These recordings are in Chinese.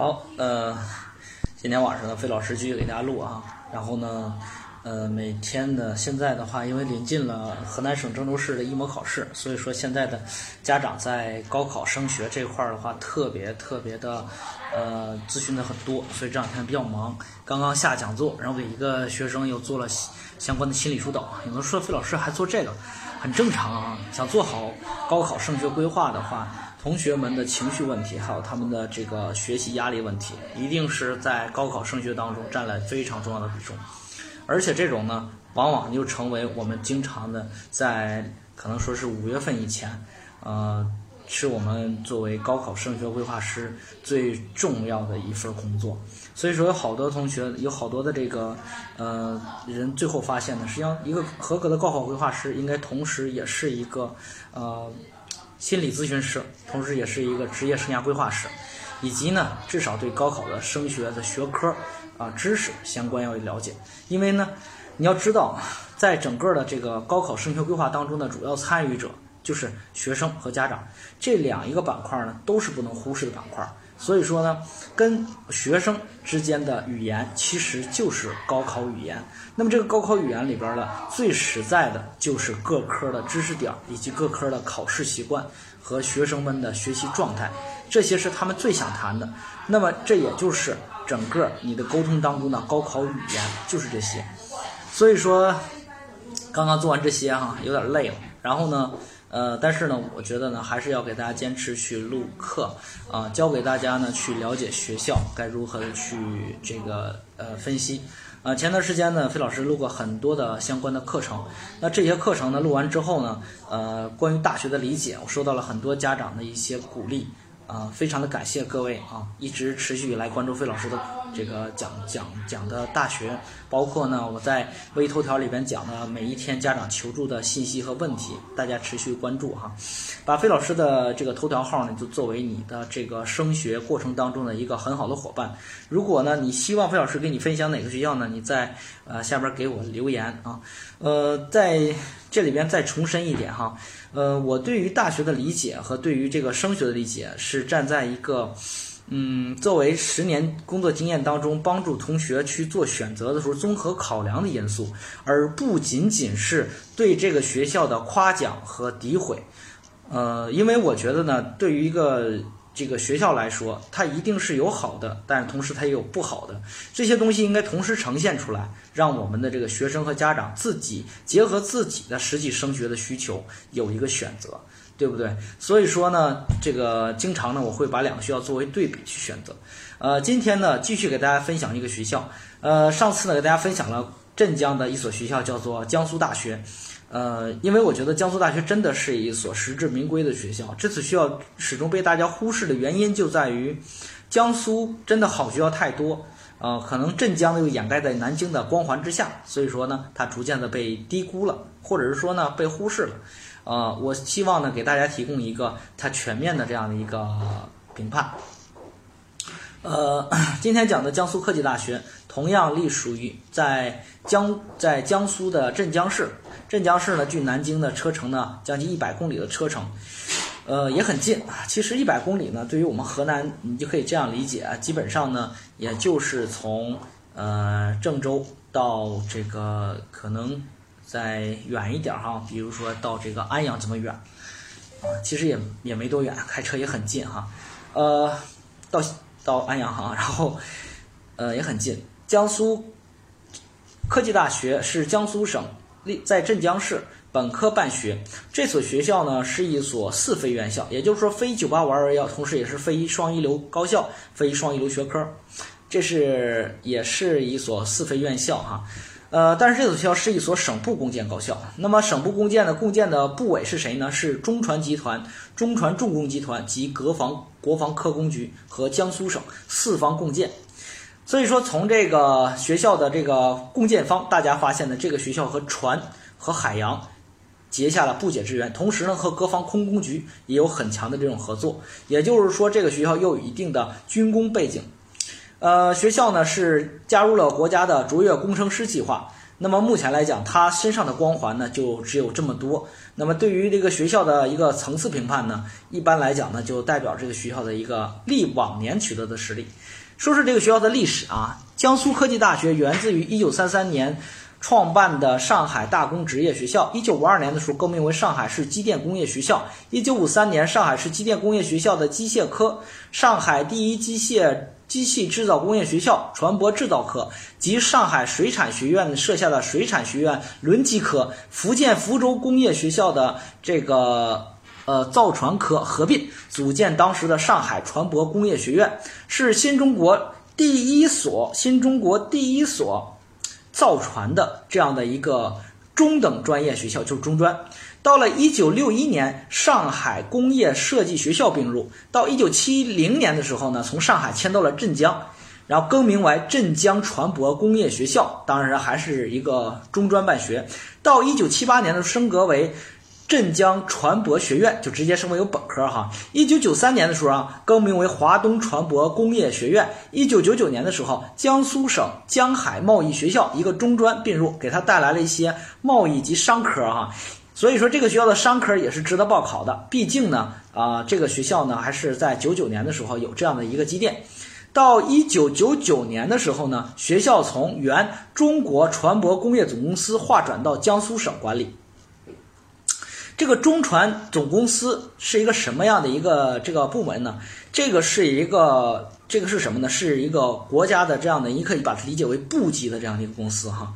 好，呃，今天晚上呢，费老师继续给大家录啊。然后呢，呃，每天的现在的话，因为临近了河南省郑州市的一模考试，所以说现在的家长在高考升学这块儿的话，特别特别的呃咨询的很多，所以这两天比较忙。刚刚下讲座，然后给一个学生又做了相关的心理疏导。有人说费老师还做这个，很正常啊。想做好高考升学规划的话。同学们的情绪问题，还有他们的这个学习压力问题，一定是在高考升学当中占了非常重要的比重。而且这种呢，往往就成为我们经常的在可能说是五月份以前，呃，是我们作为高考升学规划师最重要的一份工作。所以说，有好多同学，有好多的这个呃人，最后发现呢，实际上一个合格的高考规划师，应该同时也是一个呃。心理咨询师，同时也是一个职业生涯规划师，以及呢，至少对高考的升学的学科啊知识相关要了解。因为呢，你要知道，在整个的这个高考升学规划当中的主要参与者就是学生和家长，这两一个板块呢都是不能忽视的板块。所以说呢，跟学生之间的语言其实就是高考语言。那么这个高考语言里边的最实在的就是各科的知识点以及各科的考试习惯和学生们的学习状态，这些是他们最想谈的。那么这也就是整个你的沟通当中的高考语言就是这些。所以说，刚刚做完这些哈，有点累了。然后呢？呃，但是呢，我觉得呢，还是要给大家坚持去录课，啊，教给大家呢去了解学校该如何的去这个呃分析，啊，前段时间呢，费老师录过很多的相关的课程，那这些课程呢录完之后呢，呃，关于大学的理解，我收到了很多家长的一些鼓励。啊，非常的感谢各位啊，一直持续以来关注费老师的这个讲讲讲的大学，包括呢我在微头条里边讲的每一天家长求助的信息和问题，大家持续关注哈，把费老师的这个头条号呢就作为你的这个升学过程当中的一个很好的伙伴。如果呢你希望费老师给你分享哪个学校呢？你在呃下边给我留言啊，呃在这里边再重申一点哈。呃，我对于大学的理解和对于这个升学的理解是站在一个，嗯，作为十年工作经验当中帮助同学去做选择的时候综合考量的因素，而不仅仅是对这个学校的夸奖和诋毁。呃，因为我觉得呢，对于一个。这个学校来说，它一定是有好的，但是同时它也有不好的。这些东西应该同时呈现出来，让我们的这个学生和家长自己结合自己的实际升学的需求有一个选择，对不对？所以说呢，这个经常呢，我会把两个学校作为对比去选择。呃，今天呢，继续给大家分享一个学校。呃，上次呢，给大家分享了镇江的一所学校，叫做江苏大学。呃，因为我觉得江苏大学真的是一所实至名归的学校。这次学校始终被大家忽视的原因就在于，江苏真的好学校太多，呃，可能镇江又掩盖在南京的光环之下，所以说呢，它逐渐的被低估了，或者是说呢，被忽视了。呃，我希望呢，给大家提供一个它全面的这样的一个评判。呃，今天讲的江苏科技大学，同样隶属于在江在江苏的镇江市。镇江市呢，距南京的车程呢，将近一百公里的车程，呃，也很近啊。其实一百公里呢，对于我们河南，你就可以这样理解，基本上呢，也就是从呃郑州到这个可能再远一点哈，比如说到这个安阳这么远啊，其实也也没多远，开车也很近哈。呃，到到安阳哈，然后呃也很近。江苏科技大学是江苏省立。在镇江市本科办学，这所学校呢是一所四非院校，也就是说非九八五二幺，同时也是非双一流高校、非双一流学科，这是也是一所四非院校哈。呃，但是这所学校是一所省部共建高校。那么省部共建的共建的部委是谁呢？是中船集团、中船重工集团及国防国防科工局和江苏省四方共建。所以说，从这个学校的这个共建方，大家发现呢，这个学校和船和海洋结下了不解之缘，同时呢，和国防空工局也有很强的这种合作。也就是说，这个学校又有一定的军工背景。呃，学校呢是加入了国家的卓越工程师计划，那么目前来讲，他身上的光环呢就只有这么多。那么对于这个学校的一个层次评判呢，一般来讲呢，就代表这个学校的一个历往年取得的实力。说是这个学校的历史啊，江苏科技大学源自于1933年创办的上海大工职业学校，1952年的时候更名为上海市机电工业学校，1953年上海市机电工业学校的机械科，上海第一机械。机器制造工业学校船舶制造科及上海水产学院设下的水产学院轮机科，福建福州工业学校的这个呃造船科合并，组建当时的上海船舶工业学院，是新中国第一所新中国第一所造船的这样的一个中等专业学校，就是中专。到了一九六一年，上海工业设计学校并入。到一九七零年的时候呢，从上海迁到了镇江，然后更名为镇江船舶工业学校，当然还是一个中专办学。到一九七八年呢升格为镇江船舶学院，就直接升为有本科哈。一九九三年的时候啊，更名为华东船舶工业学院。一九九九年的时候，江苏省江海贸易学校一个中专并入，给他带来了一些贸易及商科哈。所以说，这个学校的商科也是值得报考的。毕竟呢，啊，这个学校呢，还是在九九年的时候有这样的一个积淀。到一九九九年的时候呢，学校从原中国船舶工业总公司划转到江苏省管理。这个中船总公司是一个什么样的一个这个部门呢？这个是一个，这个是什么呢？是一个国家的这样的，你可以把它理解为部级的这样的一个公司哈。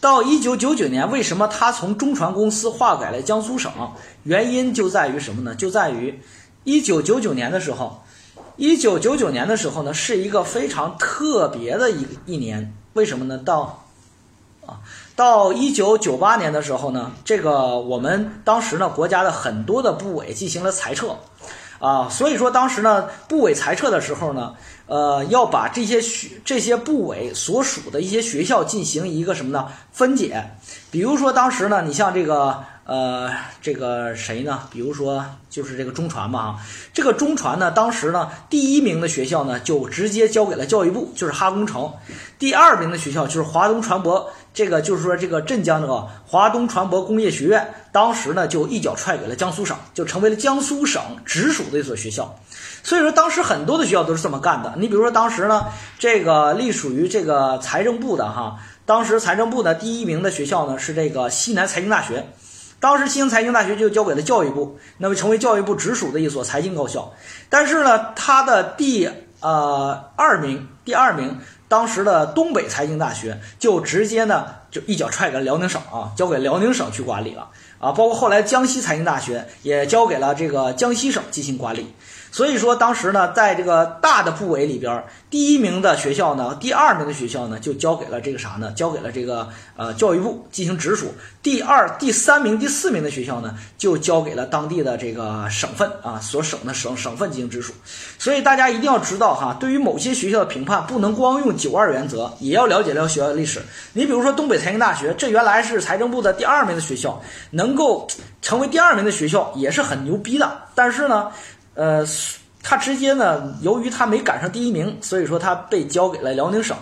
到一九九九年，为什么他从中船公司划改了江苏省？原因就在于什么呢？就在于一九九九年的时候，一九九九年的时候呢，是一个非常特别的一一年。为什么呢？到啊，到一九九八年的时候呢，这个我们当时呢，国家的很多的部委进行了裁撤，啊，所以说当时呢，部委裁撤的时候呢。呃，要把这些学这些部委所属的一些学校进行一个什么呢？分解。比如说当时呢，你像这个呃，这个谁呢？比如说就是这个中传嘛，这个中传呢，当时呢，第一名的学校呢，就直接交给了教育部，就是哈工程；第二名的学校就是华东船舶，这个就是说这个镇江这个华东船舶工业学院，当时呢就一脚踹给了江苏省，就成为了江苏省直属的一所学校。所以说，当时很多的学校都是这么干的。你比如说，当时呢，这个隶属于这个财政部的哈，当时财政部的第一名的学校呢是这个西南财经大学，当时西南财经大学就交给了教育部，那么成为教育部直属的一所财经高校。但是呢，它的第呃二名，第二名，当时的东北财经大学就直接呢就一脚踹给了辽宁省啊，交给辽宁省去管理了啊，包括后来江西财经大学也交给了这个江西省进行管理。所以说，当时呢，在这个大的部委里边，第一名的学校呢，第二名的学校呢，就交给了这个啥呢？交给了这个呃教育部进行直属。第二、第三名、第四名的学校呢，就交给了当地的这个省份啊，所省的省省份进行直属。所以大家一定要知道哈，对于某些学校的评判，不能光用九二原则，也要了解了解学校的历史。你比如说东北财经大学，这原来是财政部的第二名的学校，能够成为第二名的学校也是很牛逼的。但是呢。呃，他直接呢，由于他没赶上第一名，所以说他被交给了辽宁省，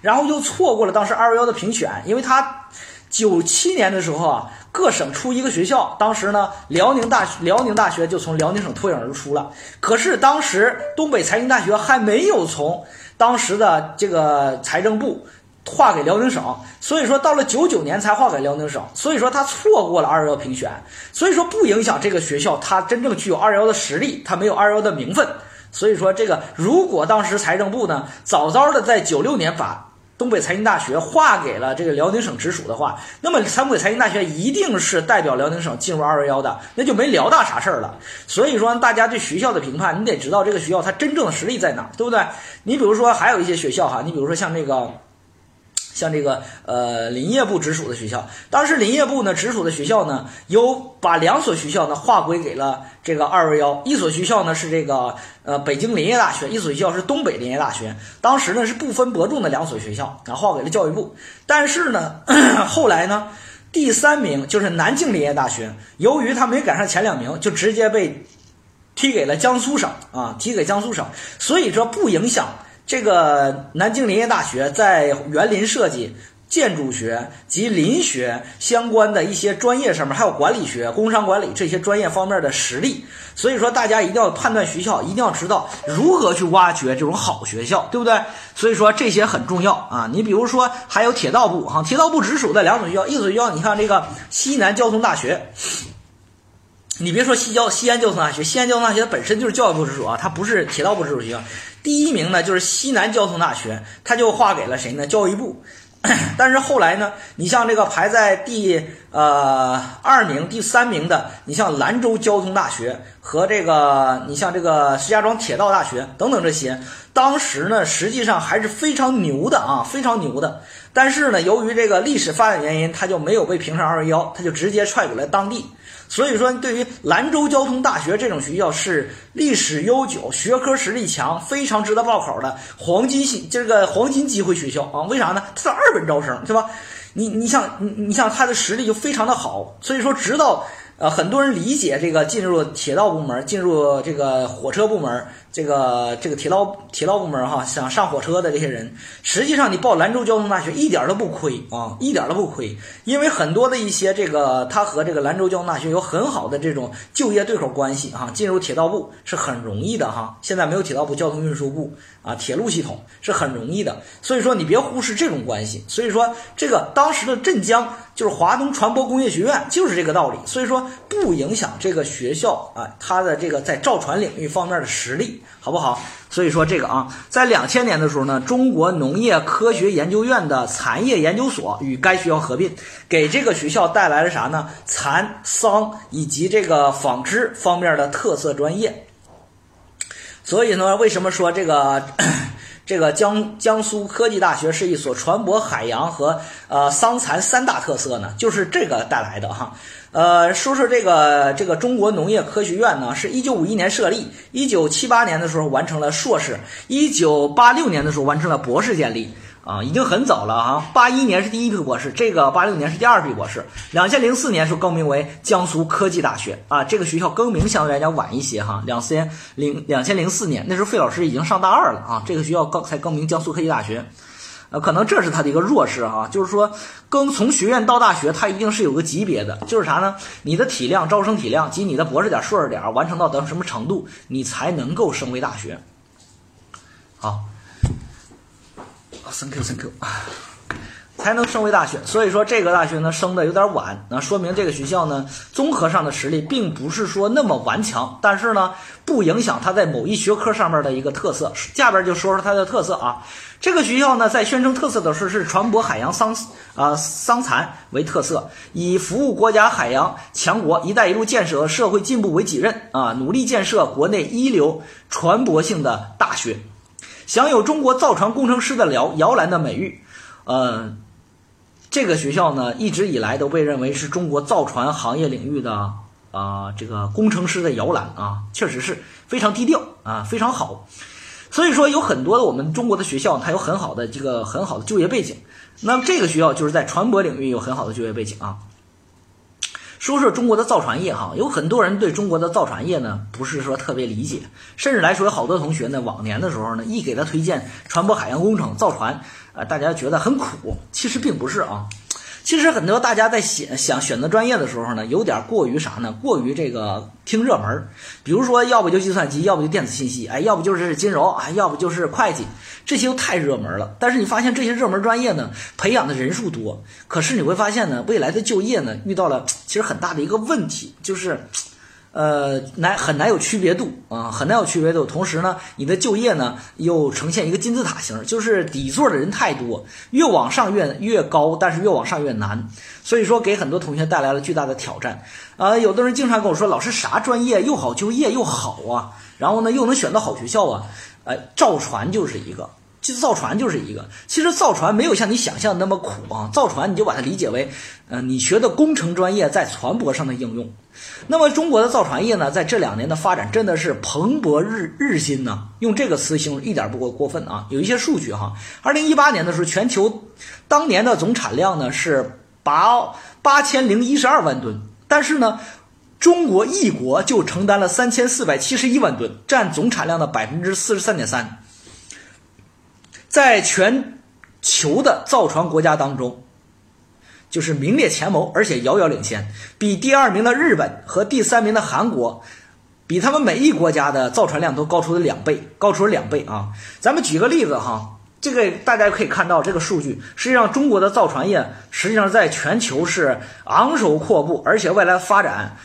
然后又错过了当时二幺幺的评选，因为他九七年的时候啊，各省出一个学校，当时呢，辽宁大辽宁大学就从辽宁省脱颖而出了，可是当时东北财经大学还没有从当时的这个财政部。划给辽宁省，所以说到了九九年才划给辽宁省，所以说他错过了二幺幺评选，所以说不影响这个学校它真正具有二幺幺的实力，它没有二幺幺的名分，所以说这个如果当时财政部呢早早的在九六年把东北财经大学划给了这个辽宁省直属的话，那么东北财经大学一定是代表辽宁省进入二幺幺的，那就没辽大啥事儿了。所以说大家对学校的评判，你得知道这个学校它真正的实力在哪，对不对？你比如说还有一些学校哈，你比如说像那个。像这个呃林业部直属的学校，当时林业部呢直属的学校呢，有把两所学校呢划归给了这个二幺幺，一所学校呢是这个呃北京林业大学，一所学校是东北林业大学。当时呢是不分伯仲的两所学校，然后划给了教育部。但是呢，后来呢，第三名就是南京林业大学，由于他没赶上前两名，就直接被踢给了江苏省啊，踢给江苏省。所以说不影响。这个南京林业大学在园林设计，建筑学及林学相关的一些专业上面，还有管理学、工商管理这些专业方面的实力。所以说，大家一定要判断学校，一定要知道如何去挖掘这种好学校，对不对？所以说这些很重要啊。你比如说，还有铁道部哈，铁道部直属的两所学校，一所学校，你看这个西南交通大学。你别说西交西安交通大学，西安交通大学它本身就是教育部直属啊，它不是铁道部直属学校。第一名呢就是西南交通大学，它就划给了谁呢？教育部。但是后来呢，你像这个排在第呃二名、第三名的，你像兰州交通大学和这个你像这个石家庄铁道大学等等这些，当时呢实际上还是非常牛的啊，非常牛的。但是呢，由于这个历史发展原因，它就没有被评上二幺幺，它就直接踹给了当地。所以说，对于兰州交通大学这种学校是历史悠久、学科实力强、非常值得报考的黄金系这个黄金机会学校啊？为啥呢？它是二本招生，对吧？你你像你你像它的实力就非常的好，所以说直到。呃，很多人理解这个进入铁道部门，进入这个火车部门，这个这个铁道铁道部门哈，想上火车的这些人，实际上你报兰州交通大学一点都不亏啊，一点都不亏，因为很多的一些这个他和这个兰州交通大学有很好的这种就业对口关系哈，进入铁道部是很容易的哈。现在没有铁道部，交通运输部啊，铁路系统是很容易的，所以说你别忽视这种关系。所以说这个当时的镇江。就是华东船舶工业学院，就是这个道理。所以说不影响这个学校啊，它的这个在造船领域方面的实力，好不好？所以说这个啊，在两千年的时候呢，中国农业科学研究院的蚕业研究所与该学校合并，给这个学校带来了啥呢？蚕、桑以及这个纺织方面的特色专业。所以呢，为什么说这个？这个江江苏科技大学是一所船舶、海洋和呃桑蚕三大特色呢，就是这个带来的哈。呃，说说这个这个中国农业科学院呢，是一九五一年设立，一九七八年的时候完成了硕士，一九八六年的时候完成了博士建立。啊，已经很早了哈，八一年是第一批博士，这个八六年是第二批博士，两千零四年时候更名为江苏科技大学啊，这个学校更名相对来讲晚一些哈，两千零两千零四年那时候费老师已经上大二了啊，这个学校更才更名江苏科技大学，呃，可能这是他的一个弱势哈，就是说更从学院到大学，它一定是有个级别的，就是啥呢？你的体量招生体量及你的博士点硕士点完成到等什么程度，你才能够升为大学，好。Thank you, thank you 才能升为大学。所以说这个大学呢升的有点晚，那说明这个学校呢综合上的实力并不是说那么顽强，但是呢不影响它在某一学科上面的一个特色。下边就说说它的特色啊。这个学校呢在宣称特色的时候是船舶、海洋、桑啊桑蚕为特色，以服务国家海洋强国、一带一路建设和社会进步为己任啊，努力建设国内一流船舶性的大学。享有中国造船工程师的摇摇篮的美誉，呃，这个学校呢一直以来都被认为是中国造船行业领域的啊这个工程师的摇篮啊，确实是非常低调啊，非常好。所以说有很多的我们中国的学校，它有很好的这个很好的就业背景。那么这个学校就是在船舶领域有很好的就业背景啊。说说中国的造船业哈，有很多人对中国的造船业呢不是说特别理解，甚至来说有好多同学呢，往年的时候呢，一给他推荐船舶海洋工程造船，啊，大家觉得很苦，其实并不是啊。其实很多大家在选想选择专业的时候呢，有点过于啥呢？过于这个听热门，比如说要不就计算机，要不就电子信息，哎，要不就是金融，哎，要不就是会计，这些都太热门了。但是你发现这些热门专业呢，培养的人数多，可是你会发现呢，未来的就业呢，遇到了其实很大的一个问题，就是。呃，难很难有区别度啊，很难有区别度。同时呢，你的就业呢又呈现一个金字塔形，就是底座的人太多，越往上越越高，但是越往上越难。所以说，给很多同学带来了巨大的挑战。啊，有的人经常跟我说，老师啥专业又好就业又好啊，然后呢又能选到好学校啊？哎，造船就是一个。其实造船就是一个，其实造船没有像你想象的那么苦啊。造船你就把它理解为，呃，你学的工程专业在船舶上的应用。那么中国的造船业呢，在这两年的发展真的是蓬勃日日新呢。用这个词形容一点不过过分啊。有一些数据哈，二零一八年的时候，全球当年的总产量呢是八八千零一十二万吨，但是呢，中国一国就承担了三千四百七十一万吨，占总产量的百分之四十三点三。在全球的造船国家当中，就是名列前茅，而且遥遥领先，比第二名的日本和第三名的韩国，比他们每一国家的造船量都高出了两倍，高出了两倍啊！咱们举个例子哈，这个大家可以看到这个数据，实际上中国的造船业实际上在全球是昂首阔步，而且未来发展。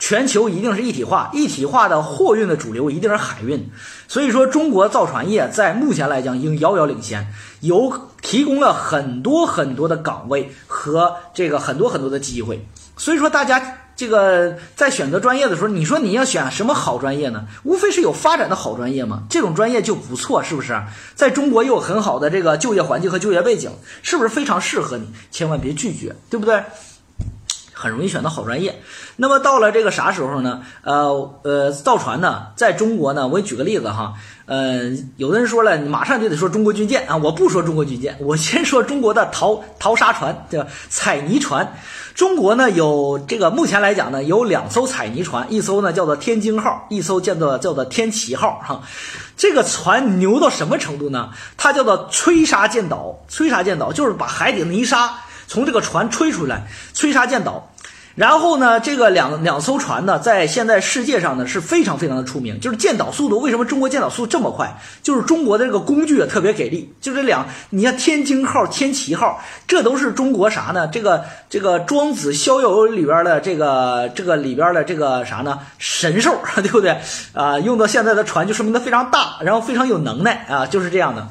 全球一定是一体化，一体化的货运的主流一定是海运，所以说中国造船业在目前来讲已经遥遥领先，有提供了很多很多的岗位和这个很多很多的机会。所以说大家这个在选择专业的时候，你说你要选什么好专业呢？无非是有发展的好专业嘛，这种专业就不错，是不是？在中国又有很好的这个就业环境和就业背景，是不是非常适合你？千万别拒绝，对不对？很容易选到好专业。那么到了这个啥时候呢？呃呃，造船呢，在中国呢，我举个例子哈。呃，有的人说了，你马上就得说中国军舰啊，我不说中国军舰，我先说中国的淘淘沙船，对吧？彩泥船。中国呢有这个，目前来讲呢有两艘彩泥船，一艘呢叫做天津号，一艘叫做叫做天齐号哈。这个船牛到什么程度呢？它叫做吹沙建岛，吹沙建岛就是把海底泥沙。从这个船吹出来，吹沙建岛，然后呢，这个两两艘船呢，在现在世界上呢是非常非常的出名，就是建岛速度，为什么中国建岛速度这么快？就是中国的这个工具也特别给力，就这两，你看天津号、天齐号，这都是中国啥呢？这个这个庄子逍遥游里边的这个这个里边的这个啥呢？神兽，对不对？啊，用到现在的船就说明它非常大，然后非常有能耐啊，就是这样的。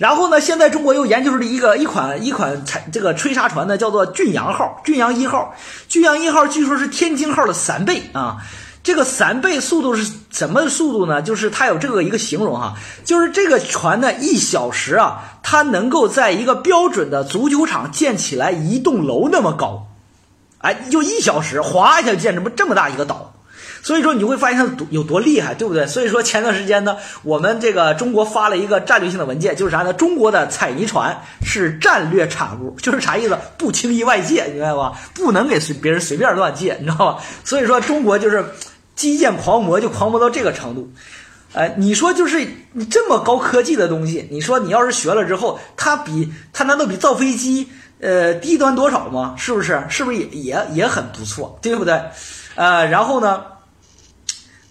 然后呢？现在中国又研究出了一个一款一款采这个吹沙船呢，叫做俊阳号、俊阳一号。俊阳一号据说是天津号的三倍啊！这个三倍速度是什么速度呢？就是它有这个一个形容哈，就是这个船呢，一小时啊，它能够在一个标准的足球场建起来一栋楼那么高，哎，就一小时，哗一下建这么这么大一个岛。所以说你会发现它有多厉害，对不对？所以说前段时间呢，我们这个中国发了一个战略性的文件，就是啥呢？中国的彩泥船是战略产物，就是啥意思？不轻易外借，明白吧？不能给随别人随便乱借，你知道吧？所以说中国就是基建狂魔，就狂魔到这个程度。哎，你说就是你这么高科技的东西，你说你要是学了之后，它比它难道比造飞机呃低端多少吗？是不是？是不是也也也很不错，对不对？呃，然后呢？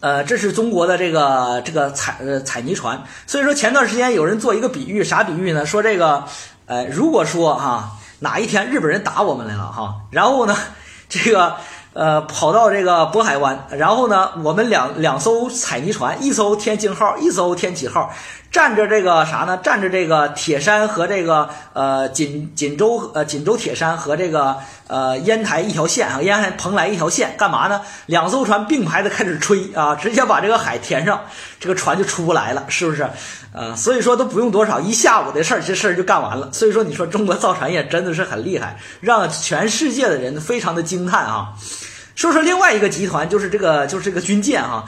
呃，这是中国的这个这个采呃采泥船，所以说前段时间有人做一个比喻，啥比喻呢？说这个，呃，如果说哈哪一天日本人打我们来了哈，然后呢，这个呃跑到这个渤海湾，然后呢，我们两两艘采泥船，一艘天津号，一艘天启号。占着这个啥呢？占着这个铁山和这个呃锦锦州呃锦州铁山和这个呃烟台一条线啊，烟台蓬莱一条线，干嘛呢？两艘船并排的开始吹啊，直接把这个海填上，这个船就出不来了，是不是？呃，所以说都不用多少，一下午的事儿，这事儿就干完了。所以说，你说中国造船业真的是很厉害，让全世界的人非常的惊叹啊。说说另外一个集团，就是这个就是这个军舰哈。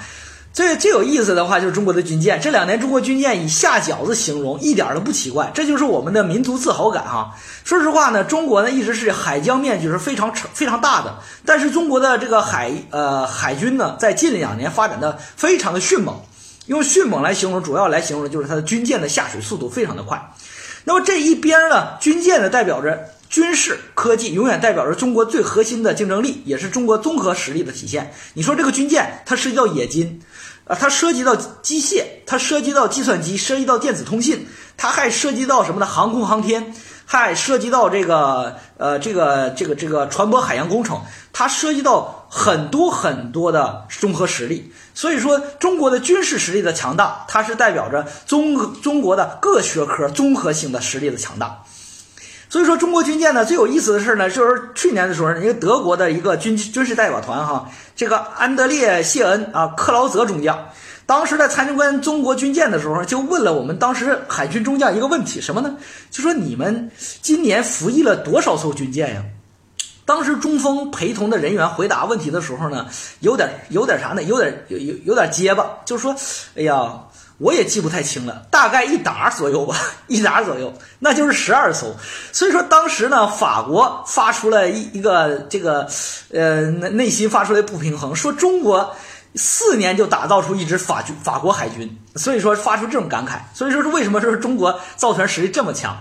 最最有意思的话就是中国的军舰，这两年中国军舰以下饺子形容一点都不奇怪，这就是我们的民族自豪感哈。说实话呢，中国呢一直是海疆面积是非常非常大的，但是中国的这个海呃海军呢，在近两年发展的非常的迅猛，用迅猛来形容，主要来形容就是它的军舰的下水速度非常的快。那么这一边呢，军舰呢代表着军事科技，永远代表着中国最核心的竞争力，也是中国综合实力的体现。你说这个军舰，它涉及到冶金。啊，它涉及到机械，它涉及到计算机，涉及到电子通信，它还涉及到什么呢？航空航天，还涉及到这个呃，这个这个这个船舶海洋工程，它涉及到很多很多的综合实力。所以说，中国的军事实力的强大，它是代表着中中国的各学科综合性的实力的强大。所以说，中国军舰呢最有意思的事呢，就是去年的时候，一个德国的一个军军事代表团哈，这个安德烈谢恩啊克劳泽中将，当时在参观中国军舰的时候，就问了我们当时海军中将一个问题，什么呢？就说你们今年服役了多少艘军舰呀？当时中锋陪同的人员回答问题的时候呢，有点有点啥呢？有点有有有点结巴，就是说，哎呀。我也记不太清了，大概一打左右吧，一打左右，那就是十二艘。所以说当时呢，法国发出了一一个这个，呃，内心发出来不平衡，说中国四年就打造出一支法军法国海军，所以说发出这种感慨。所以说是为什么说中国造船实力这么强？